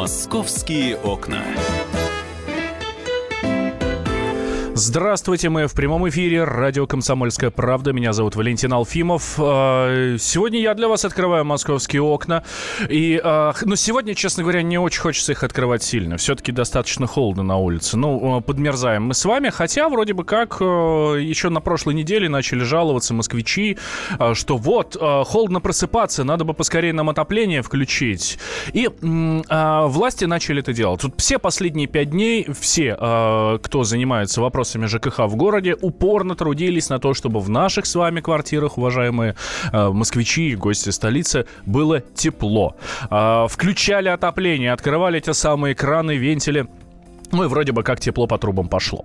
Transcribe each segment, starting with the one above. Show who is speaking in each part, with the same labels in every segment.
Speaker 1: Московские окна.
Speaker 2: Здравствуйте, мы в прямом эфире. Радио «Комсомольская правда». Меня зовут Валентин Алфимов. А, сегодня я для вас открываю московские окна. И, а, ну, сегодня, честно говоря, не очень хочется их открывать сильно. Все-таки достаточно холодно на улице. Ну, а, подмерзаем мы с вами. Хотя, вроде бы как, еще на прошлой неделе начали жаловаться москвичи, что вот, холодно просыпаться, надо бы поскорее нам отопление включить. И власти начали это делать. Тут все последние пять дней, все, кто занимается вопросом вопросами ЖКХ в городе упорно трудились на то, чтобы в наших с вами квартирах, уважаемые э, москвичи и гости столицы, было тепло. Э, включали отопление, открывали те самые краны, вентили ну и вроде бы как тепло по трубам пошло.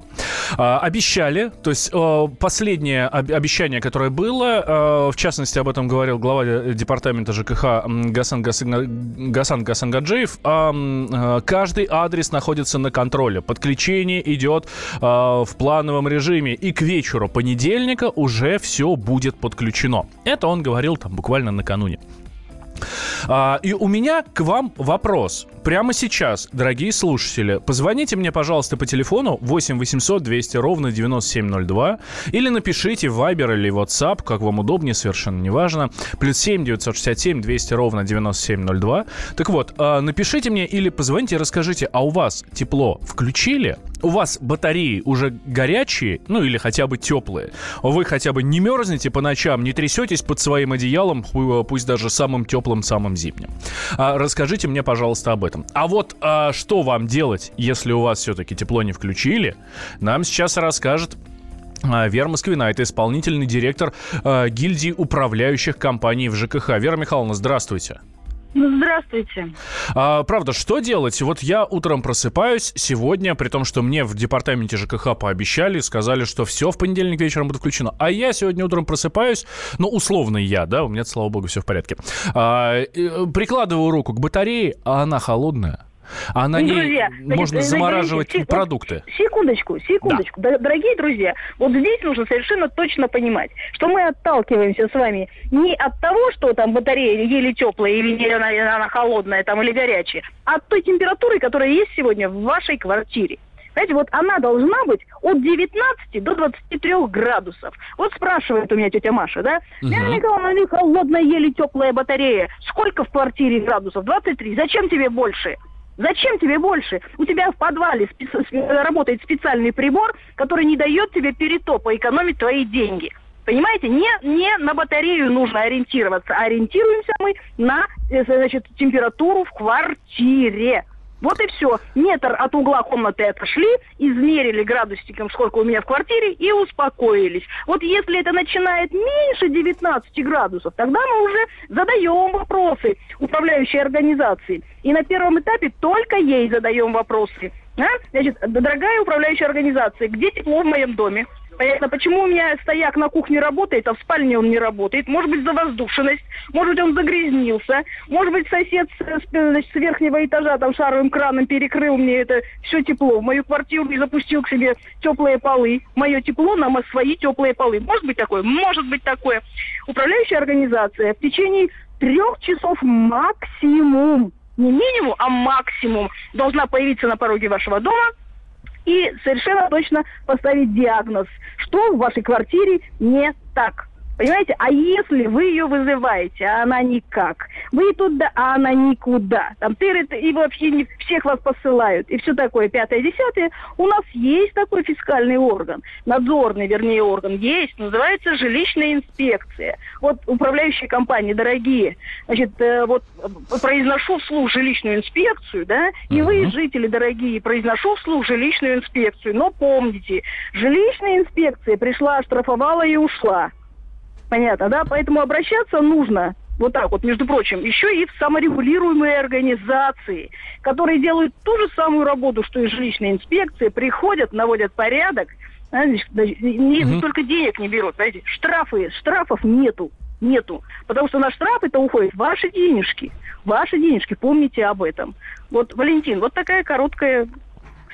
Speaker 2: А, обещали, то есть а, последнее об, обещание, которое было, а, в частности, об этом говорил глава департамента ЖКХ Гасан, Гасан, Гасан Гасангаджиев, а, каждый адрес находится на контроле. Подключение идет в плановом режиме, и к вечеру понедельника уже все будет подключено. Это он говорил там буквально накануне. А, и у меня к вам вопрос. Прямо сейчас, дорогие слушатели, позвоните мне, пожалуйста, по телефону 8 800 200 ровно 9702 или напишите в Viber или WhatsApp, как вам удобнее, совершенно неважно. Плюс 7 967 200 ровно 9702. Так вот, а, напишите мне или позвоните и расскажите, а у вас тепло включили? У вас батареи уже горячие, ну или хотя бы теплые? Вы хотя бы не мерзнете по ночам, не трясетесь под своим одеялом, пусть даже самым теплым самым зимним. А, расскажите мне, пожалуйста, об этом. А вот а, что вам делать, если у вас все-таки тепло не включили, нам сейчас расскажет а, Вера Москвина, это исполнительный директор э, гильдии управляющих компаний в ЖКХ. Вера Михайловна, здравствуйте.
Speaker 3: Ну, здравствуйте.
Speaker 2: А, правда, что делать? Вот я утром просыпаюсь сегодня, при том, что мне в департаменте ЖКХ пообещали, сказали, что все в понедельник вечером будет включено. А я сегодня утром просыпаюсь, ну, условно я, да, у меня, слава богу, все в порядке. А, прикладываю руку к батарее, а она холодная. А на друзья, ней можно значит, замораживать значит, продукты.
Speaker 3: Секундочку, секундочку. Да. Дорогие друзья, вот здесь нужно совершенно точно понимать, что мы отталкиваемся с вами не от того, что там батарея еле теплая или она, она холодная там, или горячая, а от той температуры, которая есть сегодня в вашей квартире. Знаете, вот она должна быть от 19 до 23 градусов. Вот спрашивает у меня тетя Маша, да? Угу. Николаевна, холодная, еле теплая батарея. Сколько в квартире градусов? 23. Зачем тебе больше? Зачем тебе больше? У тебя в подвале спе- работает специальный прибор, который не дает тебе перетопа экономить твои деньги. Понимаете, не, не на батарею нужно ориентироваться, ориентируемся мы на э, значит, температуру в квартире. Вот и все. Метр от угла комнаты отошли, измерили градусником, сколько у меня в квартире, и успокоились. Вот если это начинает меньше 19 градусов, тогда мы уже задаем вопросы управляющей организации. И на первом этапе только ей задаем вопросы. А? Значит, дорогая управляющая организация, где тепло в моем доме? Понятно, почему у меня стояк на кухне работает, а в спальне он не работает. Может быть, завоздушенность, может быть, он загрязнился, может быть, сосед с, значит, с верхнего этажа там шаровым краном перекрыл мне это все тепло. В мою квартиру и запустил к себе теплые полы. Мое тепло на свои теплые полы. Может быть такое? Может быть такое. Управляющая организация в течение трех часов максимум, не минимум, а максимум, должна появиться на пороге вашего дома – и совершенно точно поставить диагноз, что в вашей квартире не так. Понимаете? А если вы ее вызываете, а она никак, вы туда, а она никуда, там тыры и вообще не всех вас посылают, и все такое, пятое, десятое, у нас есть такой фискальный орган, надзорный, вернее, орган есть, называется жилищная инспекция. Вот управляющие компании, дорогие, значит, э, вот произношу вслух жилищную инспекцию, да, и вы, жители дорогие, произношу вслух жилищную инспекцию, но помните, жилищная инспекция пришла, оштрафовала и ушла. Понятно, да? Поэтому обращаться нужно вот так вот, между прочим, еще и в саморегулируемые организации, которые делают ту же самую работу, что и жилищная инспекция, приходят, наводят порядок, знаете, не, угу. только денег не берут, знаете, штрафы, штрафов нету, нету, потому что на штрафы это уходят ваши денежки, ваши денежки, помните об этом. Вот, Валентин, вот такая короткая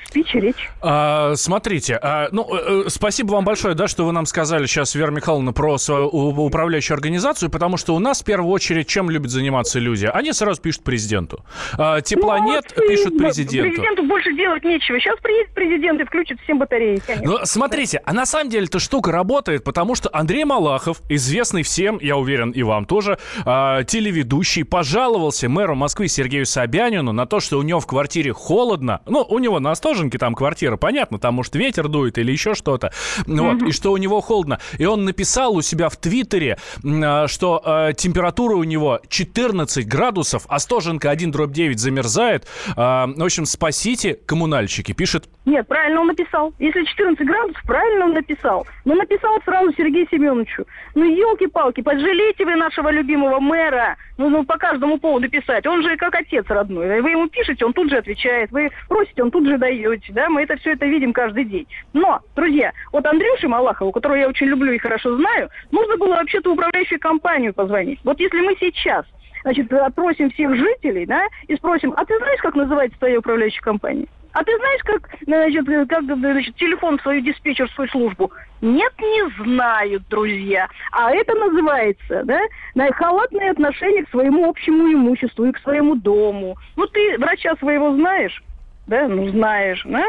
Speaker 3: спич, речь.
Speaker 2: А, смотрите, а, ну, э, э, спасибо вам большое, да, что вы нам сказали сейчас, Вера Михайловна, про свою управляющую организацию, потому что у нас в первую очередь чем любят заниматься люди? Они сразу пишут президенту. А, тепла ну, нет, пишут президенту.
Speaker 3: Президенту больше делать нечего. Сейчас приедет президент и включит всем батареи. Конечно.
Speaker 2: Ну, смотрите, а на самом деле эта штука работает, потому что Андрей Малахов, известный всем, я уверен, и вам тоже, а, телеведущий, пожаловался мэру Москвы Сергею Собянину на то, что у него в квартире холодно. Ну, у него на Остоженке там квартира, понятно, там может ветер дует или еще что-то. Вот, mm-hmm. и что у него холодно. И он написал у себя в Твиттере, а, что э, температура у него 14 градусов, Остоженка 1 дробь 9 замерзает. Э, в общем, спасите коммунальщики, пишет.
Speaker 3: Нет, правильно он написал. Если 14 градусов, правильно он написал. Но написал сразу Сергею Семеновичу. Ну, елки-палки, пожалейте вы нашего любимого мэра. Ну, ну, по каждому поводу писать. Он же как отец родной. Вы ему пишете, он тут же отвечает. Вы просите, он тут же даете. Да, мы это все это видим каждый день. Но, друзья, вот Андрюше Малахову, которого я очень люблю и хорошо знаю, нужно было вообще-то управляющую компанию позвонить. Вот если мы сейчас значит, опросим всех жителей, да, и спросим, а ты знаешь, как называется твоя управляющая компания? А ты знаешь, как, значит, как значит, телефон в свою диспетчерскую службу? Нет, не знают, друзья. А это называется, да, халатное отношение к своему общему имуществу и к своему дому. Ну, ты врача своего знаешь? Да, ну, знаешь, да?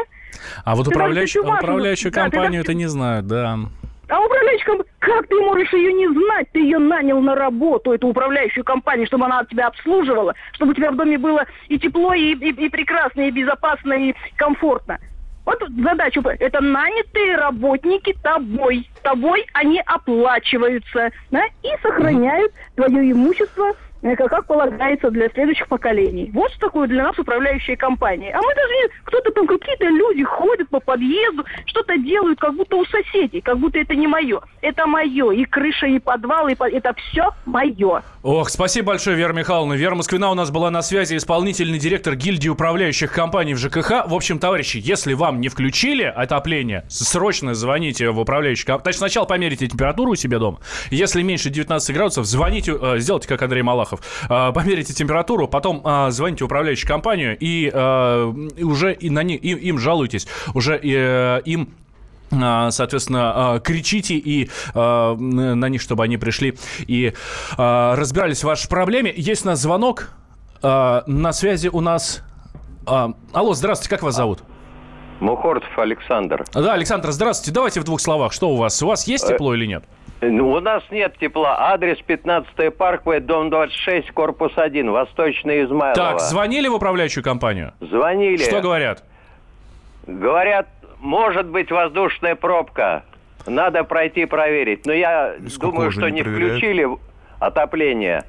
Speaker 2: А вот управляющую, управляющую компанию да, это не знают, да.
Speaker 3: А управляющая как ты можешь ее не знать? Ты ее нанял на работу, эту управляющую компанию, чтобы она тебя обслуживала, чтобы у тебя в доме было и тепло, и, и, и прекрасно, и безопасно, и комфортно. Вот задача, это нанятые работники тобой. Тобой они оплачиваются да, и сохраняют твое имущество как полагается для следующих поколений. Вот что такое для нас управляющая компания. А мы даже. Кто-то там, какие-то люди ходят по подъезду, что-то делают, как будто у соседей, как будто это не мое. Это мое. И крыша, и подвал, и по... это все мое.
Speaker 2: Ох, спасибо большое, Вера Михайловна. Вера Москвина у нас была на связи, исполнительный директор гильдии управляющих компаний в ЖКХ. В общем, товарищи, если вам не включили отопление, срочно звоните в управляющую компанию. Значит, сначала померите температуру у себя дома. Если меньше 19 градусов, звоните, э, сделайте, как Андрей Малахов Малахов. А, померите температуру, потом а, звоните в управляющую компанию и, а, уже и на них, им, им жалуйтесь, уже э, им соответственно, кричите и на них, чтобы они пришли и разбирались в вашей проблеме. Есть у нас звонок. На связи у нас... Алло, здравствуйте, как вас зовут?
Speaker 4: Мухортов Александр.
Speaker 2: Да, Александр, здравствуйте. Давайте в двух словах. Что у вас? У вас есть э, тепло или нет?
Speaker 4: Ну, у нас нет тепла. Адрес 15 Парквей, дом 26, корпус 1, Восточный Измайлово.
Speaker 2: Так, звонили в управляющую компанию?
Speaker 4: Звонили.
Speaker 2: Что говорят?
Speaker 4: Говорят, может быть воздушная пробка. Надо пройти проверить. Но я Сколько думаю, что не, не включили отопление.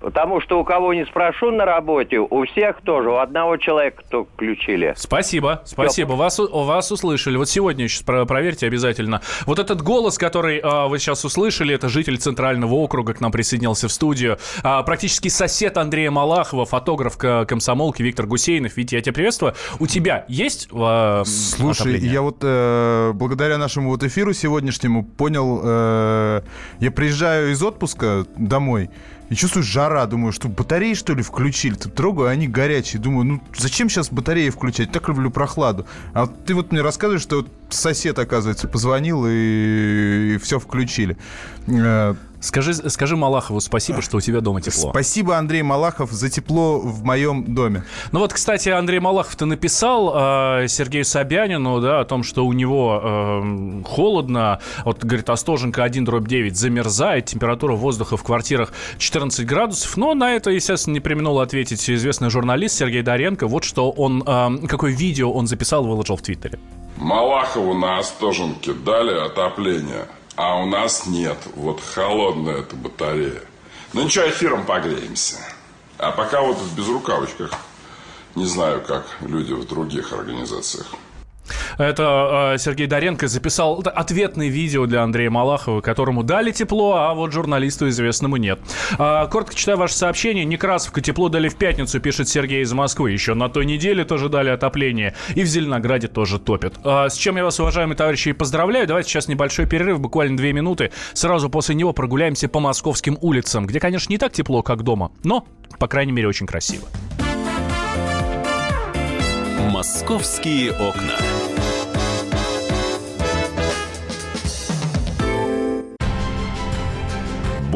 Speaker 4: Потому что у кого не спрошу на работе, у всех тоже, у одного человека то включили.
Speaker 2: Спасибо, спасибо. Вас, вас услышали. Вот сегодня сейчас проверьте обязательно. Вот этот голос, который а, вы сейчас услышали, это житель Центрального округа, к нам присоединился в студию. А, практически сосед Андрея Малахова, фотограф комсомолки Виктор Гусейнов. Витя, я тебя приветствую. У тебя есть а,
Speaker 5: Слушай, отопление? я вот э, благодаря нашему вот эфиру сегодняшнему понял, э, я приезжаю из отпуска домой, и чувствую жара, думаю, что батареи, что ли, включили? Тут трогаю, они горячие. Думаю, ну зачем сейчас батареи включать? Так люблю прохладу. А ты вот мне рассказываешь, что сосед, оказывается, позвонил и, и все включили.
Speaker 2: Э, скажи, скажи Малахову спасибо, что у тебя дома тепло.
Speaker 5: Спасибо, Андрей Малахов, за тепло в моем доме.
Speaker 2: Ну вот, кстати, Андрей Малахов-то написал э, Сергею Собянину, да, о том, что у него э, холодно. Вот, говорит, Остоженко 1 дробь 9 замерзает, температура воздуха в квартирах 14 градусов. Но на это, естественно, не применул ответить известный журналист Сергей Доренко. Вот что он, э, какое видео он записал и выложил в Твиттере.
Speaker 6: Малахову на Остоженке дали отопление, а у нас нет. Вот холодная эта батарея. Ну ничего, эфиром погреемся. А пока вот в безрукавочках. Не знаю, как люди в других организациях.
Speaker 2: Это э, Сергей Доренко записал ответное видео для Андрея Малахова, которому дали тепло, а вот журналисту известному нет. Э, коротко читаю ваше сообщение. Некрасовка тепло дали в пятницу, пишет Сергей из Москвы. Еще на той неделе тоже дали отопление. И в Зеленограде тоже топят. Э, с чем я вас, уважаемые товарищи, поздравляю. Давайте сейчас небольшой перерыв, буквально две минуты. Сразу после него прогуляемся по московским улицам, где, конечно, не так тепло, как дома, но, по крайней мере, очень красиво.
Speaker 1: «Московские окна».